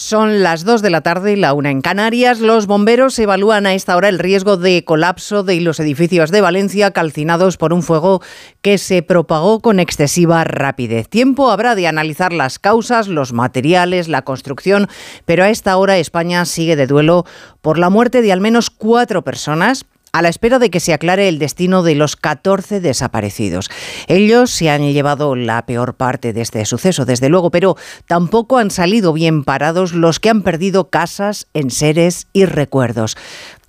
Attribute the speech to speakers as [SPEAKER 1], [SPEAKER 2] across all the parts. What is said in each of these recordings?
[SPEAKER 1] Son las 2 de la tarde y la una en Canarias. Los bomberos evalúan a esta hora el riesgo de colapso de los edificios de Valencia calcinados por un fuego que se propagó con excesiva rapidez. Tiempo habrá de analizar las causas, los materiales, la construcción, pero a esta hora España sigue de duelo por la muerte de al menos cuatro personas a la espera de que se aclare el destino de los 14 desaparecidos. Ellos se han llevado la peor parte de este suceso, desde luego, pero tampoco han salido bien parados los que han perdido casas, enseres y recuerdos.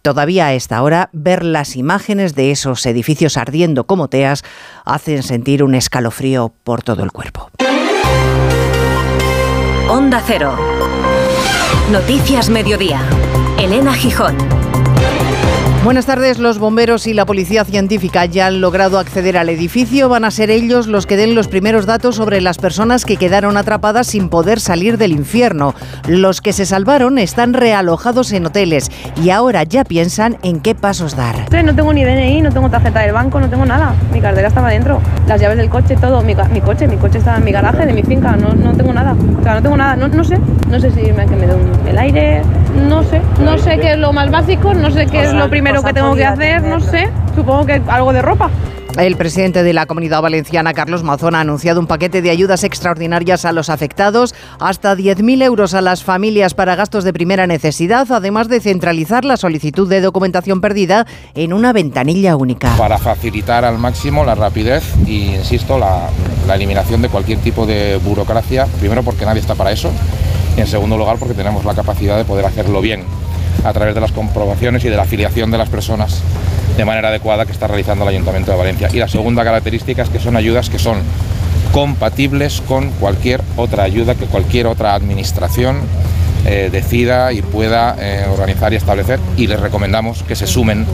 [SPEAKER 1] Todavía a esta hora, ver las imágenes de esos edificios ardiendo como teas hacen sentir un escalofrío por todo el cuerpo.
[SPEAKER 2] Onda Cero. Noticias Mediodía. Elena Gijón.
[SPEAKER 1] Buenas tardes. Los bomberos y la policía científica ya han logrado acceder al edificio. Van a ser ellos los que den los primeros datos sobre las personas que quedaron atrapadas sin poder salir del infierno. Los que se salvaron están realojados en hoteles y ahora ya piensan en qué pasos dar.
[SPEAKER 3] No tengo ni DNI, no tengo tarjeta del banco, no tengo nada. Mi cartera estaba dentro, las llaves del coche, todo. Mi, coche, mi coche estaba en mi garaje de mi finca. No, no tengo nada. O sea, no tengo nada. No, no sé. No sé si me, que me dé el aire. No sé. No sé qué es lo más básico. No sé qué es lo primero lo que tengo que hacer, no sé, supongo que algo de ropa.
[SPEAKER 1] El presidente de la Comunidad Valenciana, Carlos Mazón, ha anunciado un paquete de ayudas extraordinarias a los afectados, hasta 10.000 euros a las familias para gastos de primera necesidad, además de centralizar la solicitud de documentación perdida en una ventanilla única.
[SPEAKER 4] Para facilitar al máximo la rapidez y, insisto, la, la eliminación de cualquier tipo de burocracia, primero porque nadie está para eso, y en segundo lugar porque tenemos la capacidad de poder hacerlo bien a través de las comprobaciones y de la afiliación de las personas de manera adecuada que está realizando el Ayuntamiento de Valencia. Y la segunda característica es que son ayudas que son compatibles con cualquier otra ayuda que cualquier otra administración eh, decida y pueda eh, organizar y establecer y les recomendamos que se sumen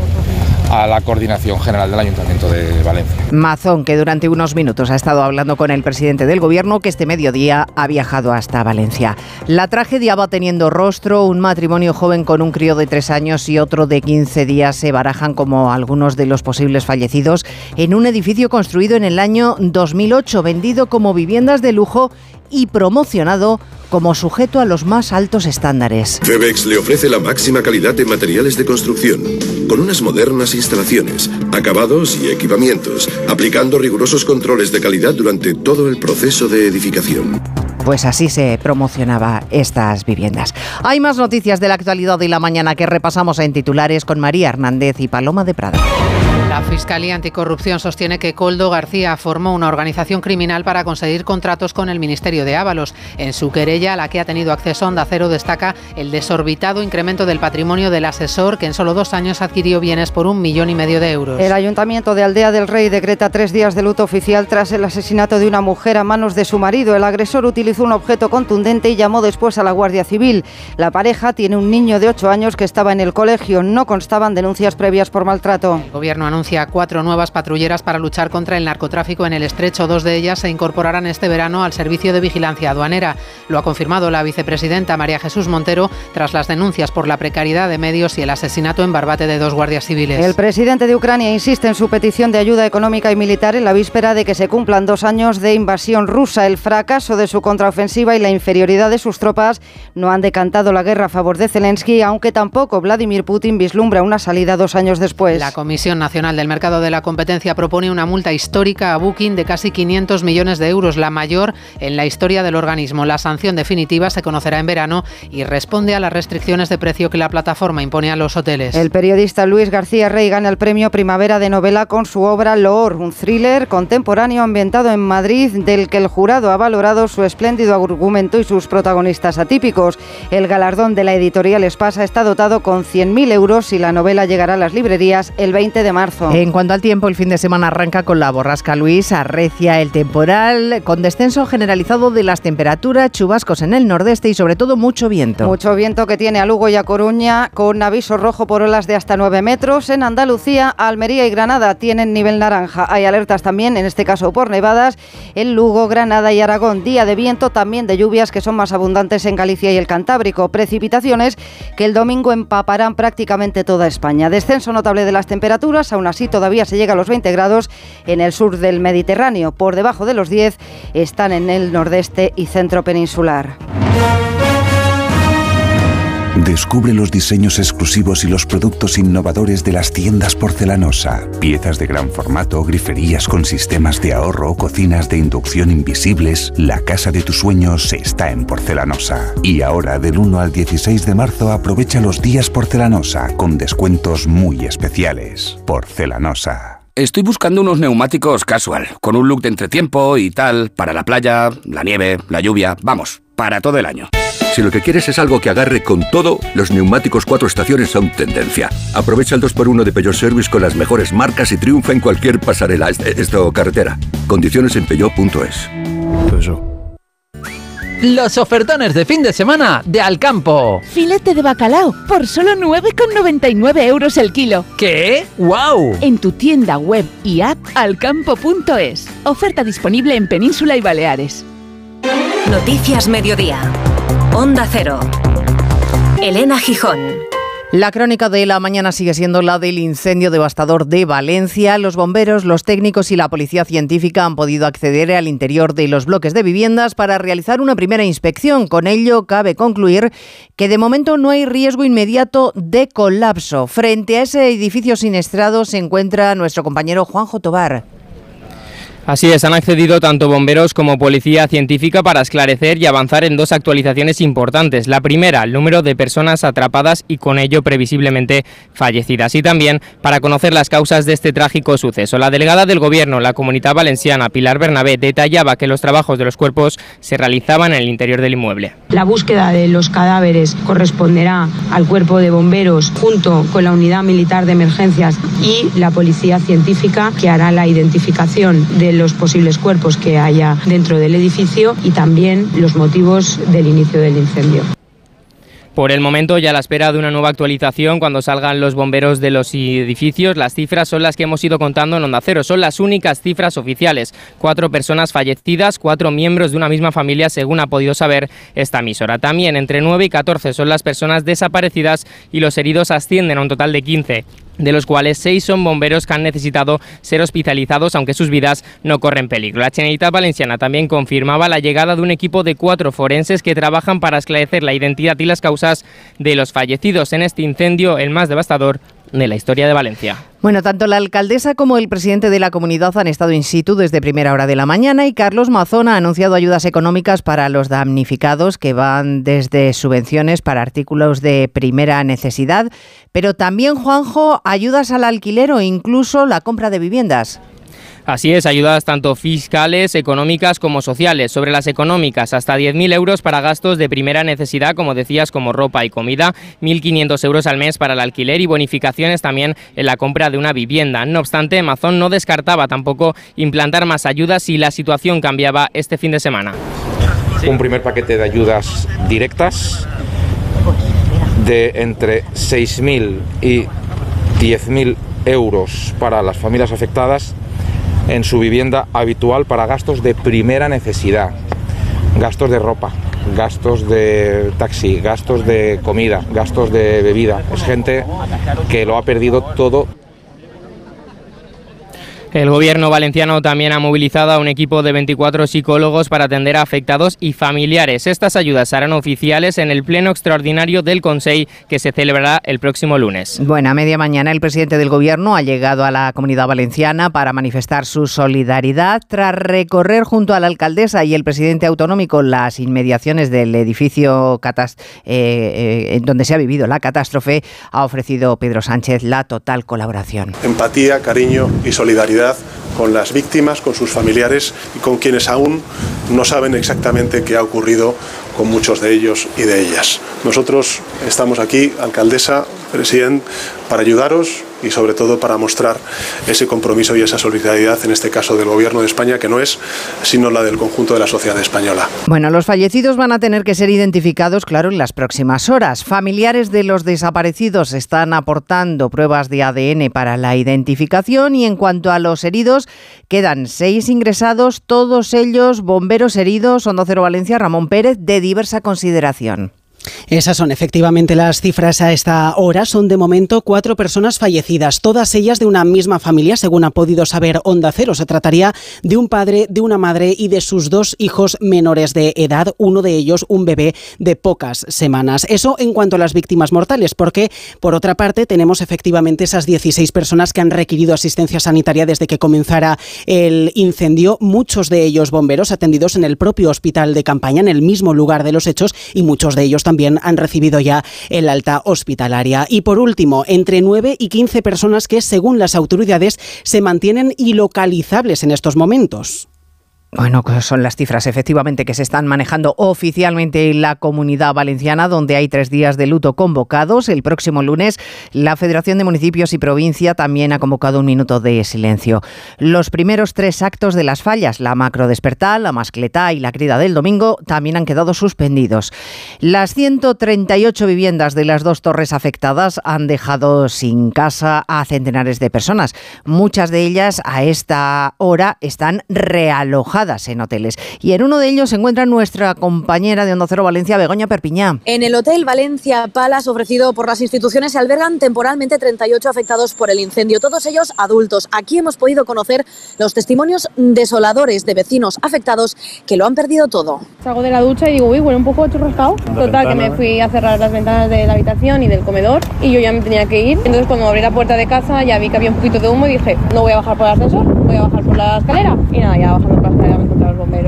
[SPEAKER 4] a la coordinación general del Ayuntamiento de Valencia.
[SPEAKER 1] Mazón, que durante unos minutos ha estado hablando con el presidente del Gobierno, que este mediodía ha viajado hasta Valencia. La tragedia va teniendo rostro. Un matrimonio joven con un crío de tres años y otro de 15 días se barajan como algunos de los posibles fallecidos en un edificio construido en el año 2008, vendido como viviendas de lujo y promocionado como sujeto a los más altos estándares.
[SPEAKER 5] Febex le ofrece la máxima calidad de materiales de construcción, con unas modernas instalaciones, acabados y equipamientos, aplicando rigurosos controles de calidad durante todo el proceso de edificación.
[SPEAKER 1] Pues así se promocionaba estas viviendas. Hay más noticias de la actualidad de la mañana que repasamos en titulares con María Hernández y Paloma de Prada.
[SPEAKER 6] La Fiscalía Anticorrupción sostiene que Coldo García formó una organización criminal para conseguir contratos con el Ministerio de Ábalos. En su querella, a la que ha tenido acceso Onda Cero, destaca el desorbitado incremento del patrimonio del asesor, que en solo dos años adquirió bienes por un millón y medio de euros.
[SPEAKER 7] El Ayuntamiento de Aldea del Rey decreta tres días de luto oficial tras el asesinato de una mujer a manos de su marido. El agresor utilizó un objeto contundente y llamó después a la Guardia Civil. La pareja tiene un niño de ocho años que estaba en el colegio. No constaban denuncias previas por maltrato.
[SPEAKER 6] El gobierno anuncia cuatro nuevas patrulleras para luchar contra el narcotráfico en el estrecho. Dos de ellas se incorporarán este verano al servicio de vigilancia aduanera. Lo ha confirmado la vicepresidenta María Jesús Montero tras las denuncias por la precariedad de medios y el asesinato en Barbate de dos guardias civiles.
[SPEAKER 7] El presidente de Ucrania insiste en su petición de ayuda económica y militar en la víspera de que se cumplan dos años de invasión rusa. El fracaso de su contraofensiva y la inferioridad de sus tropas no han decantado la guerra a favor de Zelensky, aunque tampoco Vladimir Putin vislumbra una salida dos años después.
[SPEAKER 6] La Comisión Nacional del Mercado de la Competencia propone una multa histórica a Booking de casi 500 millones de euros, la mayor en la historia del organismo. La sanción definitiva se conocerá en verano y responde a las restricciones de precio que la plataforma impone a los hoteles.
[SPEAKER 7] El periodista Luis García Rey gana el premio Primavera de Novela con su obra Loor, un thriller contemporáneo ambientado en Madrid del que el jurado ha valorado su espléndido argumento y sus protagonistas atípicos. El galardón de la editorial Espasa está dotado con 100.000 euros y la novela llegará a las librerías el 20 de marzo.
[SPEAKER 1] En cuanto al tiempo, el fin de semana arranca con la borrasca Luis, arrecia el temporal, con descenso generalizado de las temperaturas, chubascos en el nordeste y sobre todo mucho viento.
[SPEAKER 7] Mucho viento que tiene a Lugo y a Coruña con aviso rojo por olas de hasta 9 metros. En Andalucía, Almería y Granada tienen nivel naranja. Hay alertas también, en este caso por nevadas, en Lugo, Granada y Aragón. Día de viento, también de lluvias que son más abundantes en Galicia y el Cantábrico. Precipitaciones que el domingo empaparán prácticamente toda España. Descenso notable de las temperaturas, aún así todavía se llega a los 20 grados en el sur del Mediterráneo. Por debajo de los 10 están en el nordeste y centro peninsular.
[SPEAKER 8] Descubre los diseños exclusivos y los productos innovadores de las tiendas porcelanosa. Piezas de gran formato, griferías con sistemas de ahorro, cocinas de inducción invisibles. La casa de tus sueños está en porcelanosa. Y ahora, del 1 al 16 de marzo, aprovecha los días porcelanosa con descuentos muy especiales. Porcelanosa.
[SPEAKER 9] Estoy buscando unos neumáticos casual, con un look de entretiempo y tal, para la playa, la nieve, la lluvia, vamos, para todo el año.
[SPEAKER 10] Si lo que quieres es algo que agarre con todo, los neumáticos cuatro estaciones son tendencia. Aprovecha el 2x1 de Peugeot Service con las mejores marcas y triunfa en cualquier pasarela, esto carretera. Condiciones en peugeot.es.
[SPEAKER 11] Los ofertones de fin de semana de Alcampo.
[SPEAKER 12] Filete de bacalao por solo 9,99 euros el kilo.
[SPEAKER 11] ¿Qué? ¡Wow!
[SPEAKER 12] En tu tienda web y app alcampo.es. Oferta disponible en Península y Baleares.
[SPEAKER 2] Noticias Mediodía. Onda Cero. Elena Gijón.
[SPEAKER 1] La crónica de la mañana sigue siendo la del incendio devastador de Valencia. Los bomberos, los técnicos y la policía científica han podido acceder al interior de los bloques de viviendas para realizar una primera inspección. Con ello, cabe concluir que de momento no hay riesgo inmediato de colapso. Frente a ese edificio siniestrado se encuentra nuestro compañero Juanjo Tobar.
[SPEAKER 13] Así es, han accedido tanto bomberos como policía científica para esclarecer y avanzar en dos actualizaciones importantes. La primera, el número de personas atrapadas y con ello previsiblemente fallecidas. Y también para conocer las causas de este trágico suceso. La delegada del Gobierno, la Comunidad Valenciana, Pilar Bernabé, detallaba que los trabajos de los cuerpos se realizaban en el interior del inmueble.
[SPEAKER 14] La búsqueda de los cadáveres corresponderá al cuerpo de bomberos junto con la unidad militar de emergencias y la policía científica que hará la identificación de los posibles cuerpos que haya dentro del edificio y también los motivos del inicio del incendio.
[SPEAKER 13] Por el momento, ya a la espera de una nueva actualización cuando salgan los bomberos de los edificios, las cifras son las que hemos ido contando en Onda Cero. Son las únicas cifras oficiales. Cuatro personas fallecidas, cuatro miembros de una misma familia, según ha podido saber esta emisora. También entre 9 y 14 son las personas desaparecidas y los heridos ascienden a un total de 15 de los cuales seis son bomberos que han necesitado ser hospitalizados aunque sus vidas no corren peligro. La Generalitat Valenciana también confirmaba la llegada de un equipo de cuatro forenses que trabajan para esclarecer la identidad y las causas de los fallecidos en este incendio, el más devastador de la historia de Valencia.
[SPEAKER 1] Bueno, tanto la alcaldesa como el presidente de la comunidad han estado in situ desde primera hora de la mañana y Carlos Mazón ha anunciado ayudas económicas para los damnificados que van desde subvenciones para artículos de primera necesidad, pero también, Juanjo, ayudas al alquiler o incluso la compra de viviendas.
[SPEAKER 13] Así es, ayudas tanto fiscales, económicas como sociales. Sobre las económicas, hasta 10.000 euros para gastos de primera necesidad, como decías, como ropa y comida, 1.500 euros al mes para el alquiler y bonificaciones también en la compra de una vivienda. No obstante, Amazon no descartaba tampoco implantar más ayudas si la situación cambiaba este fin de semana.
[SPEAKER 4] Un primer paquete de ayudas directas de entre 6.000 y 10.000 euros para las familias afectadas en su vivienda habitual para gastos de primera necesidad, gastos de ropa, gastos de taxi, gastos de comida, gastos de bebida. Es gente que lo ha perdido todo
[SPEAKER 13] el gobierno valenciano también ha movilizado a un equipo de 24 psicólogos para atender a afectados y familiares. Estas ayudas serán oficiales en el pleno extraordinario del Consejo que se celebrará el próximo lunes.
[SPEAKER 1] Bueno, a media mañana el presidente del gobierno ha llegado a la comunidad valenciana para manifestar su solidaridad tras recorrer junto a la alcaldesa y el presidente autonómico las inmediaciones del edificio eh, eh, en donde se ha vivido la catástrofe. Ha ofrecido Pedro Sánchez la total colaboración.
[SPEAKER 15] Empatía, cariño y solidaridad con las víctimas, con sus familiares y con quienes aún no saben exactamente qué ha ocurrido con muchos de ellos y de ellas. Nosotros estamos aquí, alcaldesa, presidente, para ayudaros y sobre todo para mostrar ese compromiso y esa solidaridad, en este caso del Gobierno de España, que no es sino la del conjunto de la sociedad española.
[SPEAKER 1] Bueno, los fallecidos van a tener que ser identificados, claro, en las próximas horas. Familiares de los desaparecidos están aportando pruebas de ADN para la identificación y en cuanto a los heridos, quedan seis ingresados, todos ellos bomberos heridos, Hondo Cero Valencia, Ramón Pérez, de diversa consideración.
[SPEAKER 16] Esas son efectivamente las cifras a esta hora. Son de momento cuatro personas fallecidas, todas ellas de una misma familia, según ha podido saber Onda Cero. Se trataría de un padre, de una madre y de sus dos hijos menores de edad, uno de ellos un bebé de pocas semanas. Eso en cuanto a las víctimas mortales, porque por otra parte tenemos efectivamente esas 16 personas que han requerido asistencia sanitaria desde que comenzara el incendio, muchos de ellos bomberos atendidos en el propio hospital de campaña, en el mismo lugar de los hechos, y muchos de ellos también han recibido ya el alta hospitalaria. Y por último, entre 9 y 15 personas que, según las autoridades, se mantienen ilocalizables en estos momentos.
[SPEAKER 1] Bueno, pues son las cifras efectivamente que se están manejando oficialmente en la comunidad valenciana, donde hay tres días de luto convocados. El próximo lunes, la Federación de Municipios y Provincia también ha convocado un minuto de silencio. Los primeros tres actos de las fallas, la macro despertal, la mascletá y la crida del domingo, también han quedado suspendidos. Las 138 viviendas de las dos torres afectadas han dejado sin casa a centenares de personas. Muchas de ellas a esta hora están realojadas en hoteles. Y en uno de ellos se encuentra nuestra compañera de Onda Cero Valencia, Begoña Perpiñá.
[SPEAKER 17] En el Hotel Valencia Palas, ofrecido por las instituciones, se albergan temporalmente 38 afectados por el incendio, todos ellos adultos. Aquí hemos podido conocer los testimonios desoladores de vecinos afectados que lo han perdido todo.
[SPEAKER 3] Salgo de la ducha y digo, uy, huele un poco churrascado. Total, que me fui a cerrar las ventanas de la habitación y del comedor y yo ya me tenía que ir. Entonces, cuando abrí la puerta de casa, ya vi que había un poquito de humo y dije, no voy a bajar por el ascensor, voy a bajar por la escalera. Y nada, ya bajando por la escalera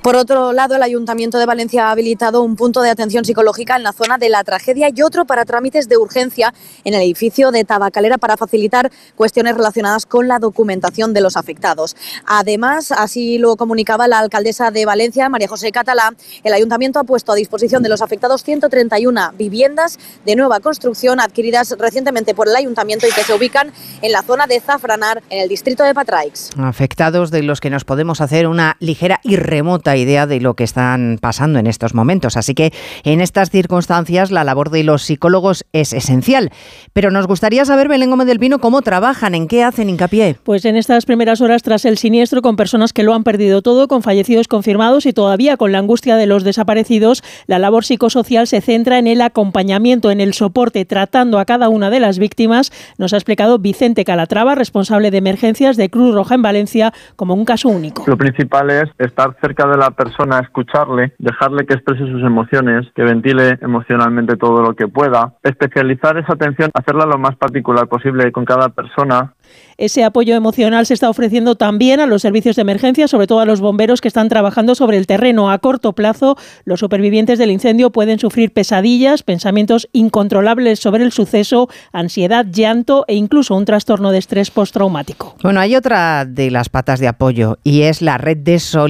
[SPEAKER 17] por otro lado, el Ayuntamiento de Valencia ha habilitado un punto de atención psicológica en la zona de la tragedia y otro para trámites de urgencia en el edificio de Tabacalera para facilitar cuestiones relacionadas con la documentación de los afectados. Además, así lo comunicaba la alcaldesa de Valencia, María José Catalá, el Ayuntamiento ha puesto a disposición de los afectados 131 viviendas de nueva construcción adquiridas recientemente por el Ayuntamiento y que se ubican en la zona de Zafranar, en el distrito de Patraix.
[SPEAKER 1] Afectados de los que nos podemos hacer una ligera y remota idea de lo que están pasando en estos momentos. Así que en estas circunstancias la labor de los psicólogos es esencial. Pero nos gustaría saber, Belén Gómez del Pino, cómo trabajan, en qué hacen hincapié.
[SPEAKER 18] Pues en estas primeras horas tras el siniestro, con personas que lo han perdido todo, con fallecidos confirmados y todavía con la angustia de los desaparecidos, la labor psicosocial se centra en el acompañamiento, en el soporte, tratando a cada una de las víctimas, nos ha explicado Vicente Calatrava, responsable de emergencias de Cruz Roja en Valencia, como un caso único.
[SPEAKER 19] Lo principal es estar cerca de la persona, escucharle, dejarle que exprese sus emociones, que ventile emocionalmente todo lo que pueda, especializar esa atención, hacerla lo más particular posible con cada persona.
[SPEAKER 18] Ese apoyo emocional se está ofreciendo también a los servicios de emergencia, sobre todo a los bomberos que están trabajando sobre el terreno. A corto plazo, los supervivientes del incendio pueden sufrir pesadillas, pensamientos incontrolables sobre el suceso, ansiedad, llanto e incluso un trastorno de estrés postraumático.
[SPEAKER 1] Bueno, hay otra de las patas de apoyo y es la red de solidaridad.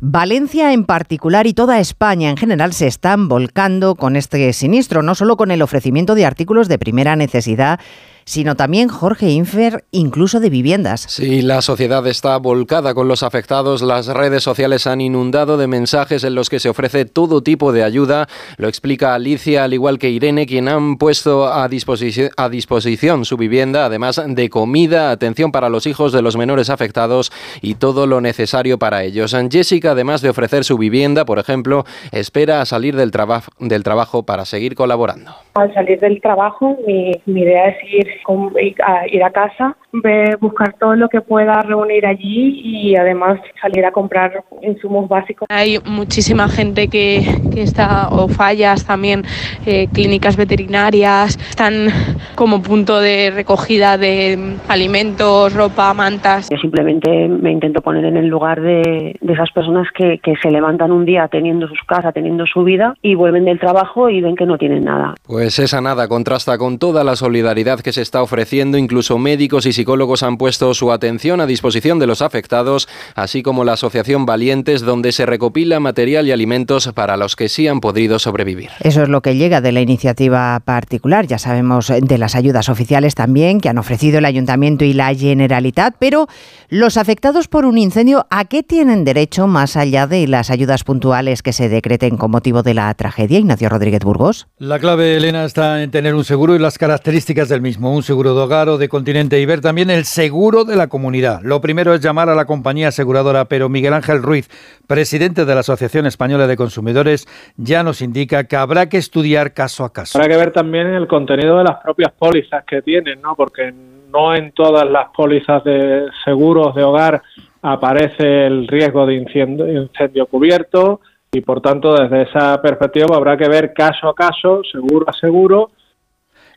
[SPEAKER 1] Valencia en particular y toda España en general se están volcando con este sinistro, no solo con el ofrecimiento de artículos de primera necesidad, sino también, Jorge Infer, incluso de viviendas.
[SPEAKER 20] Sí, la sociedad está volcada con los afectados. Las redes sociales han inundado de mensajes en los que se ofrece todo tipo de ayuda. Lo explica Alicia, al igual que Irene, quien han puesto a disposición, a disposición su vivienda, además de comida, atención para los hijos de los menores afectados y todo lo necesario para ellos. Jessica, además de ofrecer su vivienda, por ejemplo, espera a salir del, del trabajo para seguir colaborando.
[SPEAKER 21] Al salir del trabajo, mi, mi idea es ir ir a casa, buscar todo lo que pueda reunir allí y además salir a comprar insumos básicos.
[SPEAKER 22] Hay muchísima gente que, que está, o fallas también, eh, clínicas veterinarias, están como punto de recogida de alimentos, ropa, mantas.
[SPEAKER 23] Yo simplemente me intento poner en el lugar de, de esas personas que, que se levantan un día teniendo sus casas, teniendo su vida y vuelven del trabajo y ven que no tienen nada.
[SPEAKER 20] Pues esa nada contrasta con toda la solidaridad que se está ofreciendo. Incluso médicos y psicólogos han puesto su atención a disposición de los afectados, así como la Asociación Valientes, donde se recopila material y alimentos para los que sí han podido sobrevivir.
[SPEAKER 1] Eso es lo que llega de la iniciativa particular. Ya sabemos de las ayudas oficiales también que han ofrecido el Ayuntamiento y la Generalitat, pero los afectados por un incendio, ¿a qué tienen derecho más allá de las ayudas puntuales que se decreten con motivo de la tragedia? Ignacio Rodríguez Burgos.
[SPEAKER 24] La clave, Elena, está en tener un seguro y las características del mismo
[SPEAKER 25] un seguro de hogar o de continente y ver también el seguro de la comunidad. Lo primero es llamar a la compañía aseguradora, pero Miguel Ángel Ruiz, presidente de la Asociación Española de Consumidores, ya nos indica que habrá que estudiar caso a caso.
[SPEAKER 26] Habrá que ver también el contenido de las propias pólizas que tienen, ¿no? Porque no en todas las pólizas de seguros de hogar aparece el riesgo de incendio, cubierto y por tanto desde esa perspectiva habrá que ver caso a caso, seguro a seguro,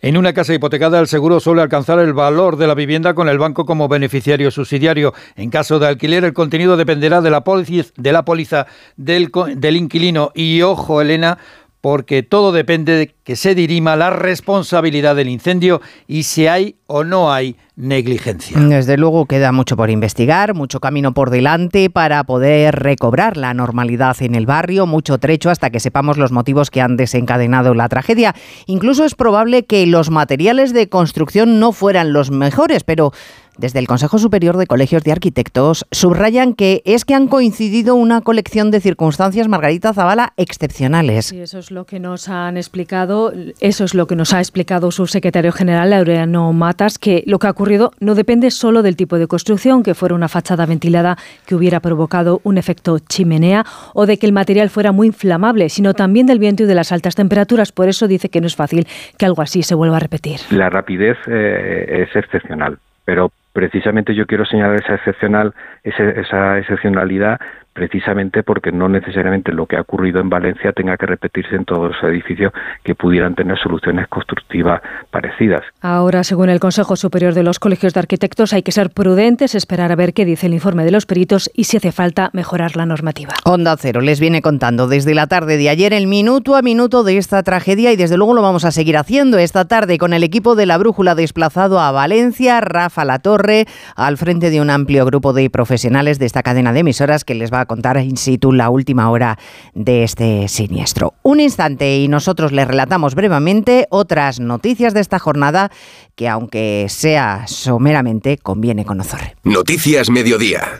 [SPEAKER 25] en una casa hipotecada, el seguro suele alcanzar el valor de la vivienda con el banco como beneficiario subsidiario. En caso de alquiler, el contenido dependerá de la, póliza, de la póliza del, del inquilino. Y ojo, Elena, porque todo depende de que se dirima la responsabilidad del incendio y si hay o no hay negligencia.
[SPEAKER 1] Desde luego queda mucho por investigar, mucho camino por delante para poder recobrar la normalidad en el barrio, mucho trecho hasta que sepamos los motivos que han desencadenado la tragedia. Incluso es probable que los materiales de construcción no fueran los mejores, pero desde el Consejo Superior de Colegios de Arquitectos subrayan que es que han coincidido una colección de circunstancias, Margarita Zavala, excepcionales.
[SPEAKER 27] Y eso es lo que nos han explicado, eso es lo que nos ha explicado su secretario general, Laureano Matas, que lo que ha ocurrido no depende solo del tipo de construcción, que fuera una fachada ventilada que hubiera provocado un efecto chimenea o de que el material fuera muy inflamable, sino también del viento y de las altas temperaturas. Por eso dice que no es fácil que algo así se vuelva a repetir.
[SPEAKER 24] La rapidez eh, es excepcional, pero precisamente yo quiero señalar esa excepcional, esa excepcionalidad precisamente porque no necesariamente lo que ha ocurrido en Valencia tenga que repetirse en todos los edificios que pudieran tener soluciones constructivas parecidas.
[SPEAKER 27] Ahora, según el Consejo Superior de los Colegios de Arquitectos, hay que ser prudentes, esperar a ver qué dice el informe de los peritos y si hace falta mejorar la normativa.
[SPEAKER 1] Onda Cero les viene contando desde la tarde de ayer el minuto a minuto de esta tragedia y desde luego lo vamos a seguir haciendo esta tarde con el equipo de la Brújula desplazado a Valencia, Rafa Latorre, al frente de un amplio grupo de profesionales de esta cadena de emisoras que les va a contar in situ la última hora de este siniestro. Un instante y nosotros les relatamos brevemente otras noticias de esta jornada que aunque sea someramente conviene conocer.
[SPEAKER 28] Noticias Mediodía.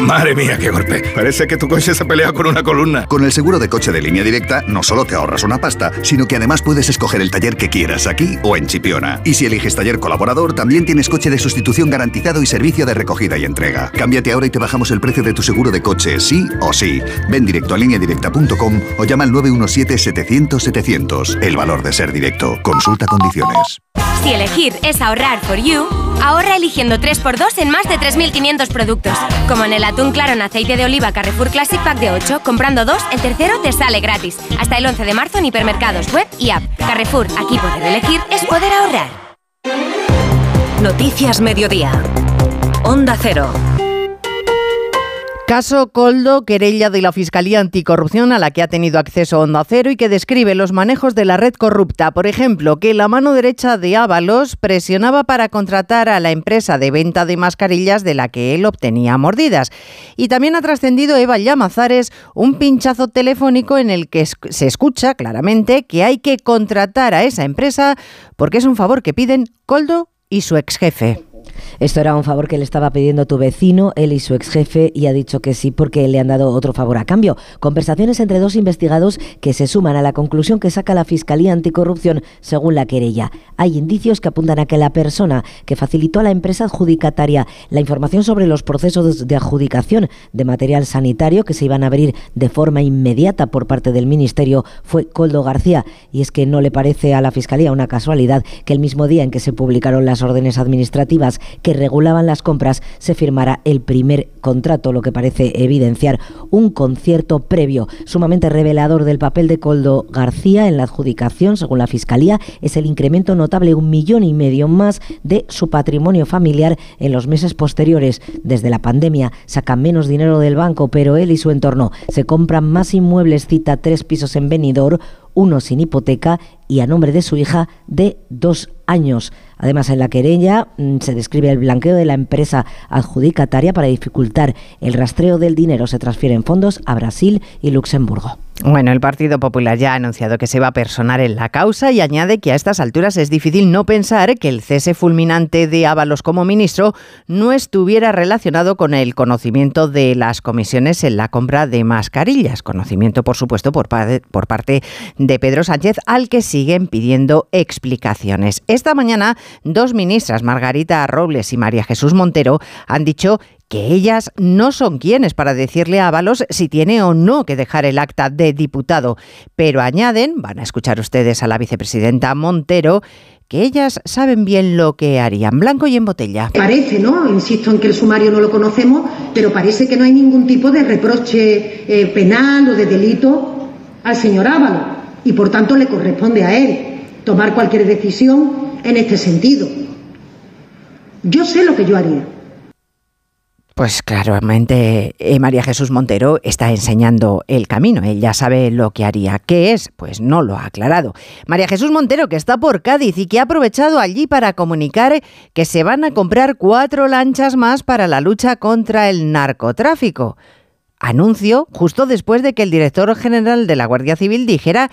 [SPEAKER 29] Madre mía, qué golpe. Parece que tu coche se pelea con una columna.
[SPEAKER 30] Con el seguro de coche de línea directa, no solo te ahorras una pasta, sino que además puedes escoger el taller que quieras aquí o en Chipiona. Y si eliges taller colaborador, también tienes coche de sustitución garantizado y servicio de recogida y entrega. Cámbiate ahora y te bajamos el precio de tu seguro de coche, sí o sí. Ven directo a lineadirecta.com o llama al 917-700-700. El valor de ser directo. Consulta condiciones.
[SPEAKER 31] Si elegir es ahorrar for you, ahorra eligiendo 3x2 en más de 3.500 productos. Como en el atún claro en aceite de oliva Carrefour Classic Pack de 8, comprando 2, el tercero te sale gratis. Hasta el 11 de marzo en hipermercados, web y app. Carrefour, aquí poder elegir es poder ahorrar.
[SPEAKER 2] Noticias Mediodía. Onda Cero.
[SPEAKER 1] Caso Coldo, querella de la Fiscalía Anticorrupción a la que ha tenido acceso Onda Cero y que describe los manejos de la red corrupta. Por ejemplo, que la mano derecha de Ábalos presionaba para contratar a la empresa de venta de mascarillas de la que él obtenía mordidas. Y también ha trascendido Eva Llamazares un pinchazo telefónico en el que se escucha claramente que hay que contratar a esa empresa porque es un favor que piden Coldo y su ex jefe.
[SPEAKER 32] Esto era un favor que le estaba pidiendo tu vecino, él y su ex jefe, y ha dicho que sí porque le han dado otro favor a cambio. Conversaciones entre dos investigados que se suman a la conclusión que saca la Fiscalía Anticorrupción según la querella. Hay indicios que apuntan a que la persona que facilitó a la empresa adjudicataria la información sobre los procesos de adjudicación de material sanitario que se iban a abrir de forma inmediata por parte del Ministerio fue Coldo García. Y es que no le parece a la Fiscalía una casualidad que el mismo día en que se publicaron las órdenes administrativas que regulaban las compras se firmará el primer contrato, lo que parece evidenciar un concierto previo. Sumamente revelador del papel de Coldo García en la adjudicación, según la Fiscalía, es el incremento notable, un millón y medio más de su patrimonio familiar en los meses posteriores. Desde la pandemia sacan menos dinero del banco, pero él y su entorno se compran más inmuebles, cita tres pisos en Benidorm, uno sin hipoteca y a nombre de su hija de dos años. Además, en la querella mm, se describe el blanqueo de la empresa adjudicataria para dificultar el rastreo del dinero. Se transfieren fondos a Brasil y Luxemburgo.
[SPEAKER 1] Bueno, el Partido Popular ya ha anunciado que se va a personar en la causa y añade que a estas alturas es difícil no pensar que el cese fulminante de Ábalos como ministro no estuviera relacionado con el conocimiento de las comisiones en la compra de mascarillas. Conocimiento, por supuesto, por, parte de Pedro Sánchez, al que siguen pidiendo explicaciones. Esta mañana, dos ministras, Margarita Robles y María Jesús Montero, han dicho que ellas no son quienes para decirle a Ábalos si tiene o no que dejar el acta de diputado, pero añaden, van a escuchar ustedes a la vicepresidenta Montero, que ellas saben bien lo que harían, blanco y en botella.
[SPEAKER 33] Parece, ¿no? Insisto en que el sumario no lo conocemos, pero parece que no hay ningún tipo de reproche eh, penal o de delito al señor Ábalos y por tanto le corresponde a él tomar cualquier decisión en este sentido. Yo sé lo que yo haría.
[SPEAKER 1] Pues claramente eh, María Jesús Montero está enseñando el camino. Ella sabe lo que haría. ¿Qué es? Pues no lo ha aclarado. María Jesús Montero, que está por Cádiz y que ha aprovechado allí para comunicar que se van a comprar cuatro lanchas más para la lucha contra el narcotráfico. Anuncio justo después de que el director general de la Guardia Civil dijera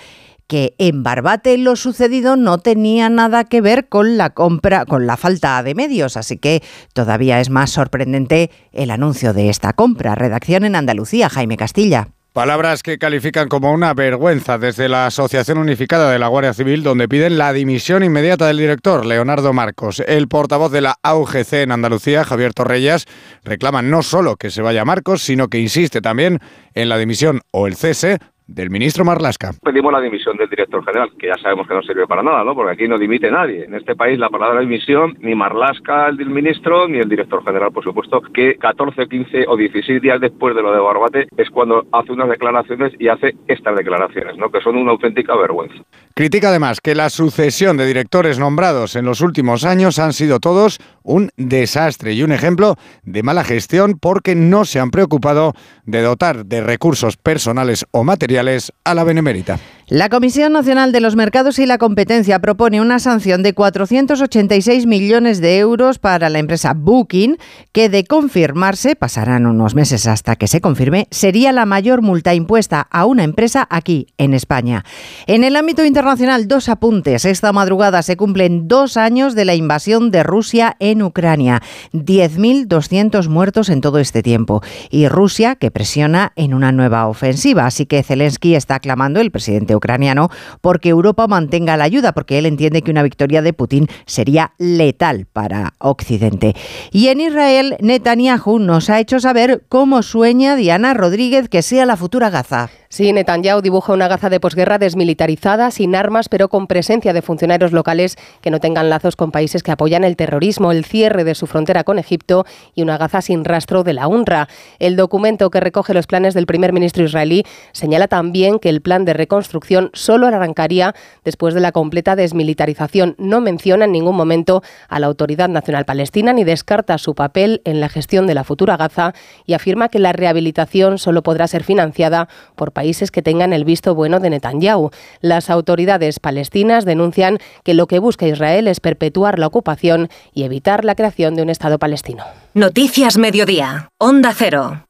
[SPEAKER 1] que en Barbate lo sucedido no tenía nada que ver con la compra, con la falta de medios, así que todavía es más sorprendente el anuncio de esta compra. Redacción en Andalucía, Jaime Castilla.
[SPEAKER 34] Palabras que califican como una vergüenza desde la Asociación Unificada de la Guardia Civil, donde piden la dimisión inmediata del director, Leonardo Marcos. El portavoz de la AUGC en Andalucía, Javier Torrellas, reclama no solo que se vaya Marcos, sino que insiste también en la dimisión o el cese del ministro Marlasca.
[SPEAKER 35] Pedimos la dimisión del director general, que ya sabemos que no sirve para nada, ¿no? Porque aquí no dimite nadie. En este país la palabra dimisión, ni Marlasca, el del ministro, ni el director general, por supuesto, que 14, 15 o 16 días después de lo de Barbate es cuando hace unas declaraciones y hace estas declaraciones, ¿no? Que son una auténtica vergüenza.
[SPEAKER 34] Critica además que la sucesión de directores nombrados en los últimos años han sido todos un desastre y un ejemplo de mala gestión porque no se han preocupado de dotar de recursos personales o materiales a la Benemérita.
[SPEAKER 1] La Comisión Nacional de los Mercados y la Competencia propone una sanción de 486 millones de euros para la empresa Booking, que de confirmarse, pasarán unos meses hasta que se confirme, sería la mayor multa impuesta a una empresa aquí, en España. En el ámbito internacional, dos apuntes. Esta madrugada se cumplen dos años de la invasión de Rusia en Ucrania. 10.200 muertos en todo este tiempo. Y Rusia, que presiona en una nueva ofensiva. Así que Zelensky está clamando, el presidente ucraniano porque Europa mantenga la ayuda, porque él entiende que una victoria de Putin sería letal para Occidente. Y en Israel, Netanyahu nos ha hecho saber cómo sueña Diana Rodríguez que sea la futura Gaza.
[SPEAKER 36] Sí, Netanyahu dibuja una Gaza de posguerra desmilitarizada, sin armas, pero con presencia de funcionarios locales que no tengan lazos con países que apoyan el terrorismo, el cierre de su frontera con Egipto y una Gaza sin rastro de la UNRWA. El documento que recoge los planes del primer ministro israelí señala también que el plan de reconstrucción solo arrancaría después de la completa desmilitarización. No menciona en ningún momento a la Autoridad Nacional Palestina ni descarta su papel en la gestión de la futura Gaza y afirma que la rehabilitación solo podrá ser financiada por países que tengan el visto bueno de Netanyahu. Las autoridades palestinas denuncian que lo que busca Israel es perpetuar la ocupación y evitar la creación de un Estado palestino.
[SPEAKER 2] Noticias Mediodía. Onda Cero.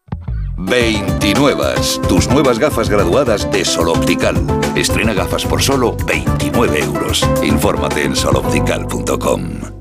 [SPEAKER 37] 29. Tus nuevas gafas graduadas de Sol Optical. Estrena gafas por solo 29 euros. Infórmate en soloptical.com.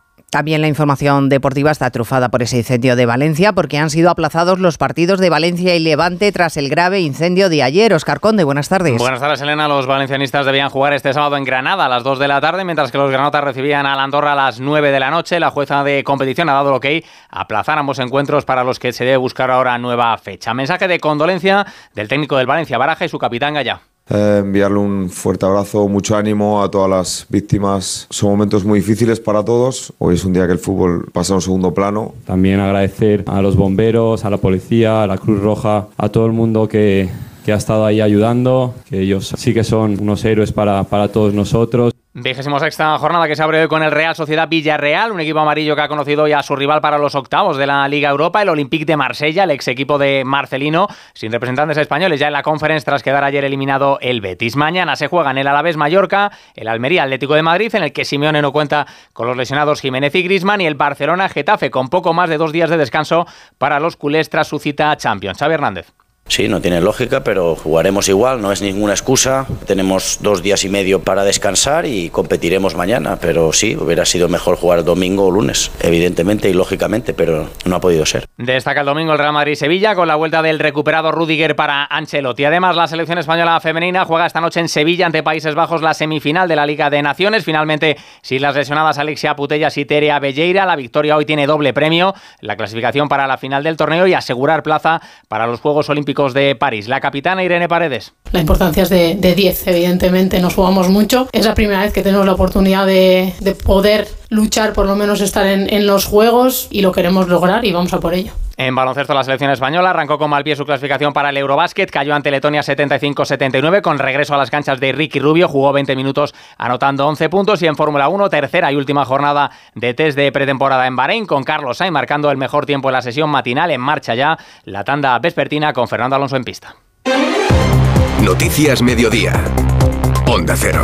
[SPEAKER 1] También la información deportiva está trufada por ese incendio de Valencia porque han sido aplazados los partidos de Valencia y Levante tras el grave incendio de ayer. Oscar Conde, buenas tardes.
[SPEAKER 38] Buenas tardes, Elena. Los valencianistas debían jugar este sábado en Granada a las 2 de la tarde, mientras que los granotas recibían a la Andorra a las 9 de la noche. La jueza de competición ha dado el ok a aplazar ambos encuentros para los que se debe buscar ahora nueva fecha. Mensaje de condolencia del técnico del Valencia Baraja y su capitán Gallá.
[SPEAKER 39] Eh, enviarle un fuerte abrazo, mucho ánimo a todas las víctimas. Son momentos muy difíciles para todos. Hoy es un día que el fútbol pasa a un segundo plano.
[SPEAKER 28] También agradecer a los bomberos, a la policía, a la Cruz Roja, a todo el mundo que, que ha estado ahí ayudando, que ellos sí que son unos héroes para, para todos nosotros.
[SPEAKER 38] Sexta jornada que se abre hoy con el Real Sociedad Villarreal, un equipo amarillo que ha conocido ya a su rival para los octavos de la Liga Europa, el Olympique de Marsella, el ex equipo de Marcelino, sin representantes españoles ya en la conferencia tras quedar ayer eliminado el Betis. Mañana se juegan el Alavés Mallorca, el Almería Atlético de Madrid, en el que Simeone no cuenta con los lesionados Jiménez y Grisman, y el Barcelona Getafe, con poco más de dos días de descanso para los culés tras su cita Champions. Xavi Hernández.
[SPEAKER 40] Sí, no tiene lógica, pero jugaremos igual, no es ninguna excusa. Tenemos dos días y medio para descansar y competiremos mañana, pero sí, hubiera sido mejor jugar domingo o lunes, evidentemente y lógicamente, pero no ha podido ser.
[SPEAKER 38] Destaca el domingo el Real Madrid-Sevilla con la vuelta del recuperado Rudiger para Ancelotti. Además, la selección española femenina juega esta noche en Sevilla ante Países Bajos la semifinal de la Liga de Naciones. Finalmente, si las lesionadas Alexia Putellas y Terea Belleira, la victoria hoy tiene doble premio, la clasificación para la final del torneo y asegurar plaza para los Juegos Olímpicos de París. La capitana Irene Paredes.
[SPEAKER 41] La importancia es de, 10, evidentemente, nos jugamos mucho. Es la primera vez que tenemos la oportunidad de, poder luchar, por lo menos estar en, en los Juegos y lo queremos lograr y vamos a por ello.
[SPEAKER 38] En baloncesto, la selección española arrancó con mal pie su clasificación para el Eurobásquet, cayó ante Letonia 75-79 con regreso a las canchas de Ricky Rubio, jugó 20 minutos anotando 11 puntos y en Fórmula 1, tercera y última jornada de test de pretemporada en Bahrein con Carlos Sainz marcando el mejor tiempo en la sesión matinal, en marcha ya la tanda vespertina con Fernando Alonso en pista.
[SPEAKER 42] Noticias Mediodía. Onda Cero.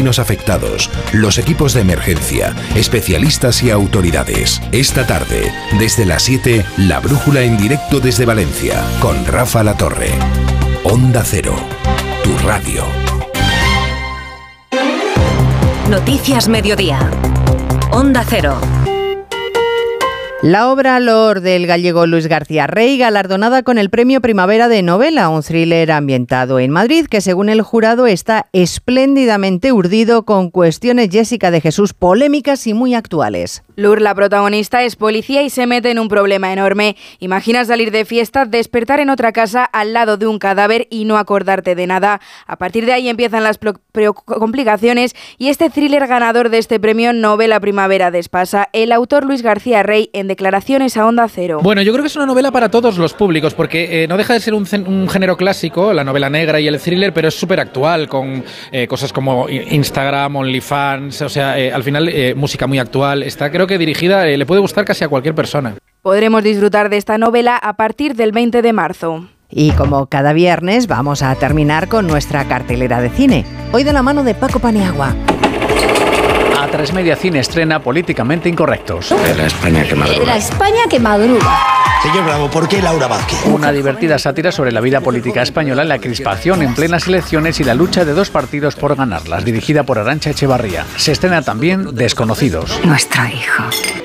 [SPEAKER 42] afectados, los equipos de emergencia, especialistas y autoridades. Esta tarde, desde las 7, La Brújula en directo desde Valencia, con Rafa La Torre. Onda Cero, tu radio.
[SPEAKER 2] Noticias Mediodía. Onda Cero.
[SPEAKER 1] La obra Lor del gallego Luis García Rey, galardonada con el Premio Primavera de Novela, un thriller ambientado en Madrid que según el jurado está espléndidamente urdido con cuestiones Jessica de Jesús polémicas y muy actuales.
[SPEAKER 43] Lur, la protagonista, es policía y se mete en un problema enorme. Imagina salir de fiesta, despertar en otra casa al lado de un cadáver y no acordarte de nada. A partir de ahí empiezan las complicaciones y este thriller ganador de este premio Novela Primavera de Espasa, el autor Luis García Rey en declaraciones a Onda Cero.
[SPEAKER 44] Bueno, yo creo que es una novela para todos los públicos porque eh, no deja de ser un, género clásico, la novela negra y el thriller, pero es súper actual con eh, cosas como Instagram, OnlyFans, o sea, eh, al final música muy actual. Está creo que dirigida le puede gustar casi a cualquier persona.
[SPEAKER 43] Podremos disfrutar de esta novela a partir del 20 de marzo.
[SPEAKER 1] Y como cada viernes vamos a terminar con nuestra cartelera de cine. Hoy de la mano de Paco Paneagua.
[SPEAKER 45] A3 Media Cine estrena Políticamente Incorrectos.
[SPEAKER 46] De la España que madruga.
[SPEAKER 47] De la España que madruga.
[SPEAKER 48] Señor Bravo, ¿por qué Laura Vázquez?
[SPEAKER 45] Una divertida sátira sobre la vida política española, la crispación en plenas elecciones y la lucha de dos partidos por ganarlas, dirigida por Arancha Echevarría. Se estrena también Desconocidos.
[SPEAKER 47] Nuestro hijo.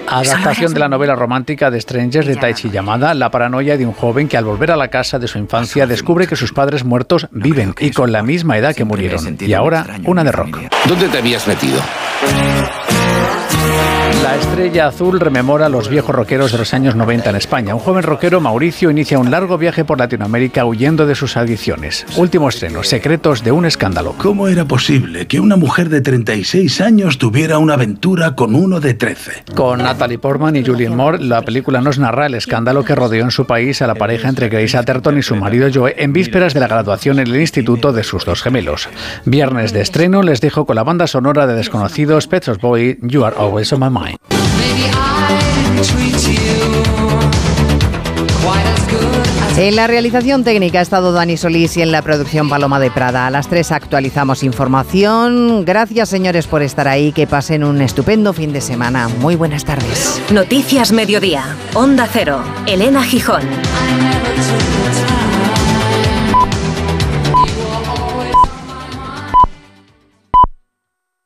[SPEAKER 45] Adaptación de la novela romántica de Strangers de Taichi llamada La paranoia de un joven que al volver a la casa de su infancia descubre que sus padres muertos viven y con la misma edad que murieron. Y ahora una de rock.
[SPEAKER 46] ¿Dónde te habías metido?
[SPEAKER 45] La estrella azul rememora a los viejos rockeros de los años 90 en España. Un joven rockero, Mauricio, inicia un largo viaje por Latinoamérica huyendo de sus adicciones. Último estreno, Secretos de un escándalo.
[SPEAKER 49] ¿Cómo era posible que una mujer de 36 años tuviera una aventura con uno de 13?
[SPEAKER 45] Con Natalie Portman y Julian Moore, la película nos narra el escándalo que rodeó en su país a la pareja entre Grace Atherton y su marido Joe en vísperas de la graduación en el instituto de sus dos gemelos. Viernes de estreno les dejo con la banda sonora de desconocidos Pet Shop Boy, You Are Always on My
[SPEAKER 1] En la realización técnica ha estado Dani Solís y en la producción Paloma de Prada. A las 3 actualizamos información. Gracias señores por estar ahí. Que pasen un estupendo fin de semana. Muy buenas tardes.
[SPEAKER 2] Noticias Mediodía. Onda Cero. Elena Gijón.